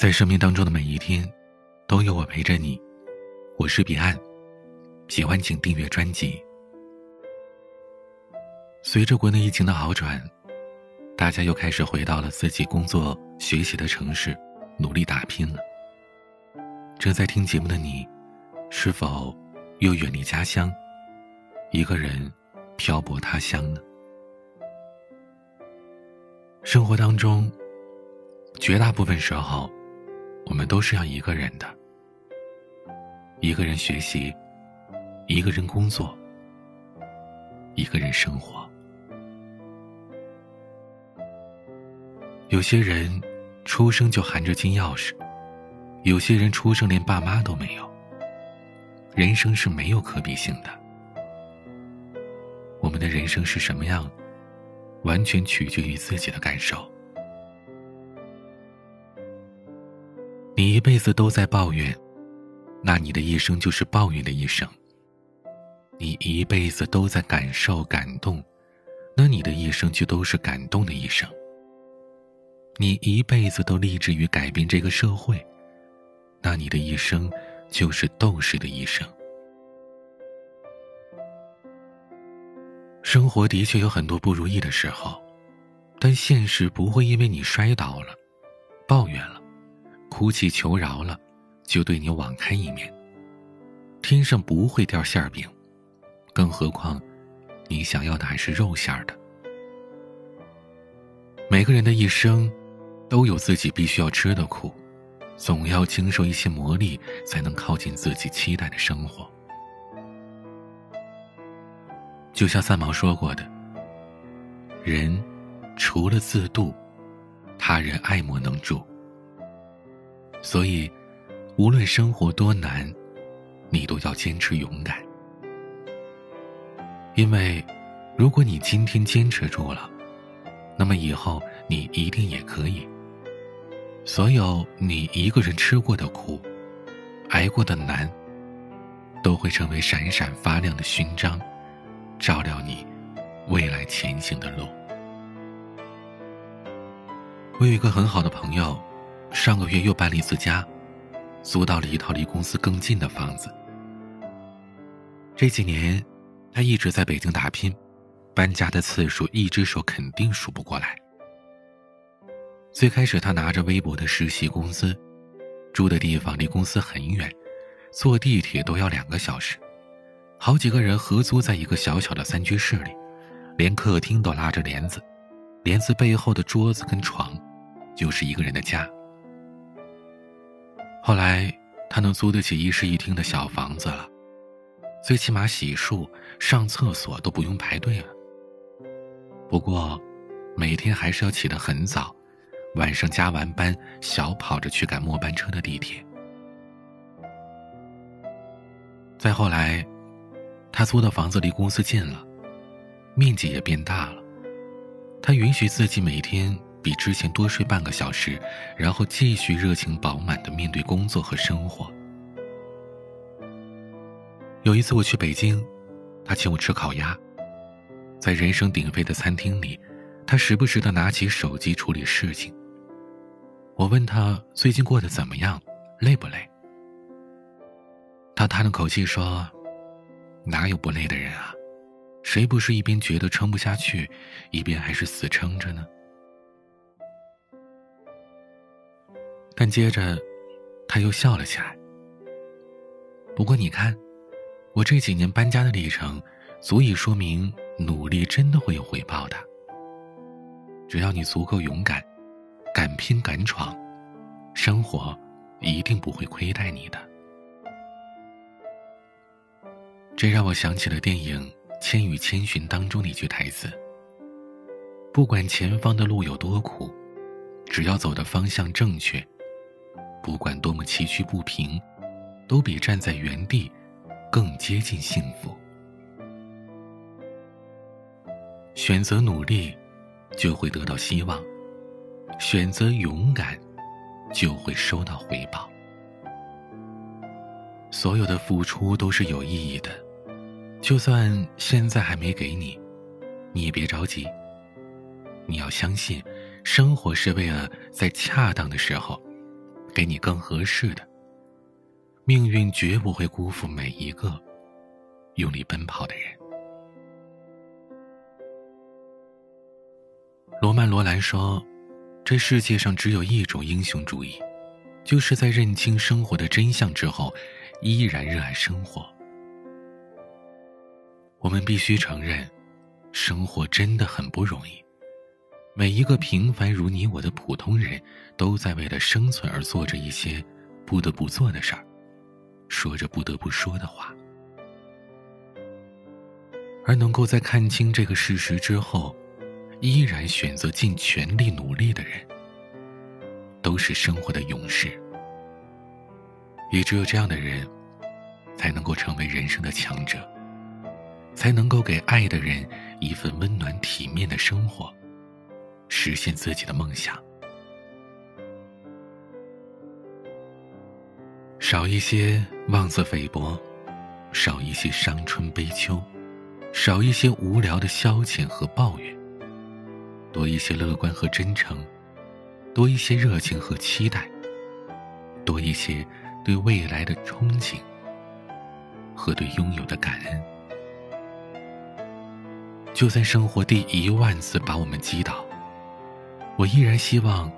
在生命当中的每一天，都有我陪着你。我是彼岸，喜欢请订阅专辑。随着国内疫情的好转，大家又开始回到了自己工作、学习的城市，努力打拼了。正在听节目的你，是否又远离家乡，一个人漂泊他乡呢？生活当中，绝大部分时候，我们都是要一个人的，一个人学习，一个人工作，一个人生活。有些人出生就含着金钥匙，有些人出生连爸妈都没有。人生是没有可比性的，我们的人生是什么样？完全取决于自己的感受。你一辈子都在抱怨，那你的一生就是抱怨的一生；你一辈子都在感受、感动，那你的一生就都是感动的一生。你一辈子都立志于改变这个社会，那你的一生就是斗士的一生。生活的确有很多不如意的时候，但现实不会因为你摔倒了、抱怨了、哭泣求饶了，就对你网开一面。天上不会掉馅饼，更何况，你想要的还是肉馅的。每个人的一生，都有自己必须要吃的苦，总要经受一些磨砺，才能靠近自己期待的生活。就像三毛说过的：“人除了自渡，他人爱莫能助。”所以，无论生活多难，你都要坚持勇敢。因为，如果你今天坚持住了，那么以后你一定也可以。所有你一个人吃过的苦，挨过的难，都会成为闪闪发亮的勋章。照亮你未来前行的路。我有一个很好的朋友，上个月又搬了一次家，租到了一套离公司更近的房子。这几年，他一直在北京打拼，搬家的次数一只手肯定数不过来。最开始，他拿着微薄的实习工资，住的地方离公司很远，坐地铁都要两个小时。好几个人合租在一个小小的三居室里，连客厅都拉着帘子，帘子背后的桌子跟床，就是一个人的家。后来他能租得起一室一厅的小房子了，最起码洗漱、上厕所都不用排队了。不过，每天还是要起得很早，晚上加完班小跑着去赶末班车的地铁。再后来。他租的房子离公司近了，面积也变大了。他允许自己每天比之前多睡半个小时，然后继续热情饱满的面对工作和生活。有一次我去北京，他请我吃烤鸭，在人声鼎沸的餐厅里，他时不时的拿起手机处理事情。我问他最近过得怎么样，累不累？他叹了口气说。哪有不累的人啊？谁不是一边觉得撑不下去，一边还是死撑着呢？但接着，他又笑了起来。不过你看，我这几年搬家的历程，足以说明努力真的会有回报的。只要你足够勇敢，敢拼敢闯，生活一定不会亏待你的。这让我想起了电影《千与千寻》当中的一句台词：“不管前方的路有多苦，只要走的方向正确，不管多么崎岖不平，都比站在原地更接近幸福。选择努力，就会得到希望；选择勇敢，就会收到回报。所有的付出都是有意义的。”就算现在还没给你，你也别着急。你要相信，生活是为了在恰当的时候，给你更合适的。命运绝不会辜负每一个用力奔跑的人。罗曼·罗兰说：“这世界上只有一种英雄主义，就是在认清生活的真相之后，依然热爱生活。”我们必须承认，生活真的很不容易。每一个平凡如你我的普通人，都在为了生存而做着一些不得不做的事儿，说着不得不说的话。而能够在看清这个事实之后，依然选择尽全力努力的人，都是生活的勇士。也只有这样的人，才能够成为人生的强者。才能够给爱的人一份温暖体面的生活，实现自己的梦想。少一些妄自菲薄，少一些伤春悲秋，少一些无聊的消遣和抱怨，多一些乐观和真诚，多一些热情和期待，多一些对未来的憧憬和对拥有的感恩。就算生活第一万次把我们击倒，我依然希望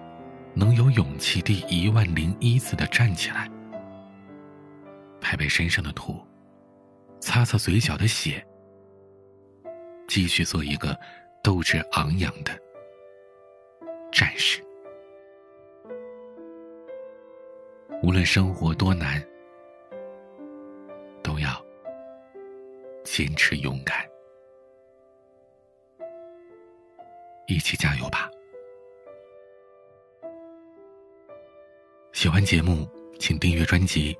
能有勇气第一万零一次的站起来，拍拍身上的土，擦擦嘴角的血，继续做一个斗志昂扬的战士。无论生活多难，都要坚持勇敢。一起加油吧！喜欢节目，请订阅专辑，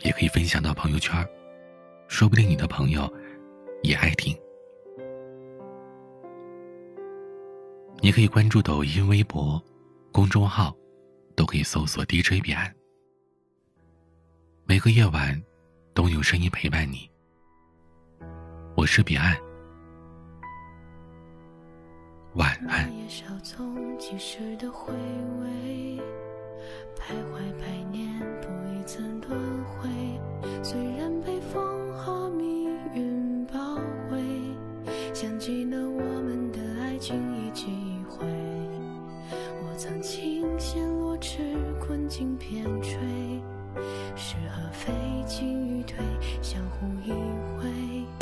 也可以分享到朋友圈，说不定你的朋友也爱听。你可以关注抖音、微博、公众号，都可以搜索 DJ 彼岸。每个夜晚都有声音陪伴你，我是彼岸。晚安夜稍纵即逝的回味徘徊百年不一曾轮回虽然被风和命运包围像极了我们的爱情一记一回我曾倾羡落翅困境偏坠是和非进与退相互依偎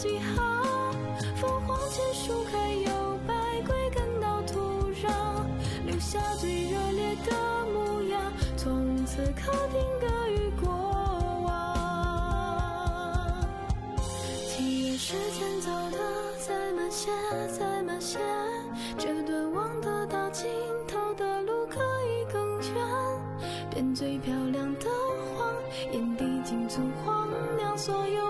记号，凤凰前树开，有白鬼跟到土壤，留下最热烈的模样，从此刻定格于过往。祈愿时间走的再慢些，再慢些，这段望得到尽头的路可以更远，变最漂亮的谎眼底尽存荒凉所有。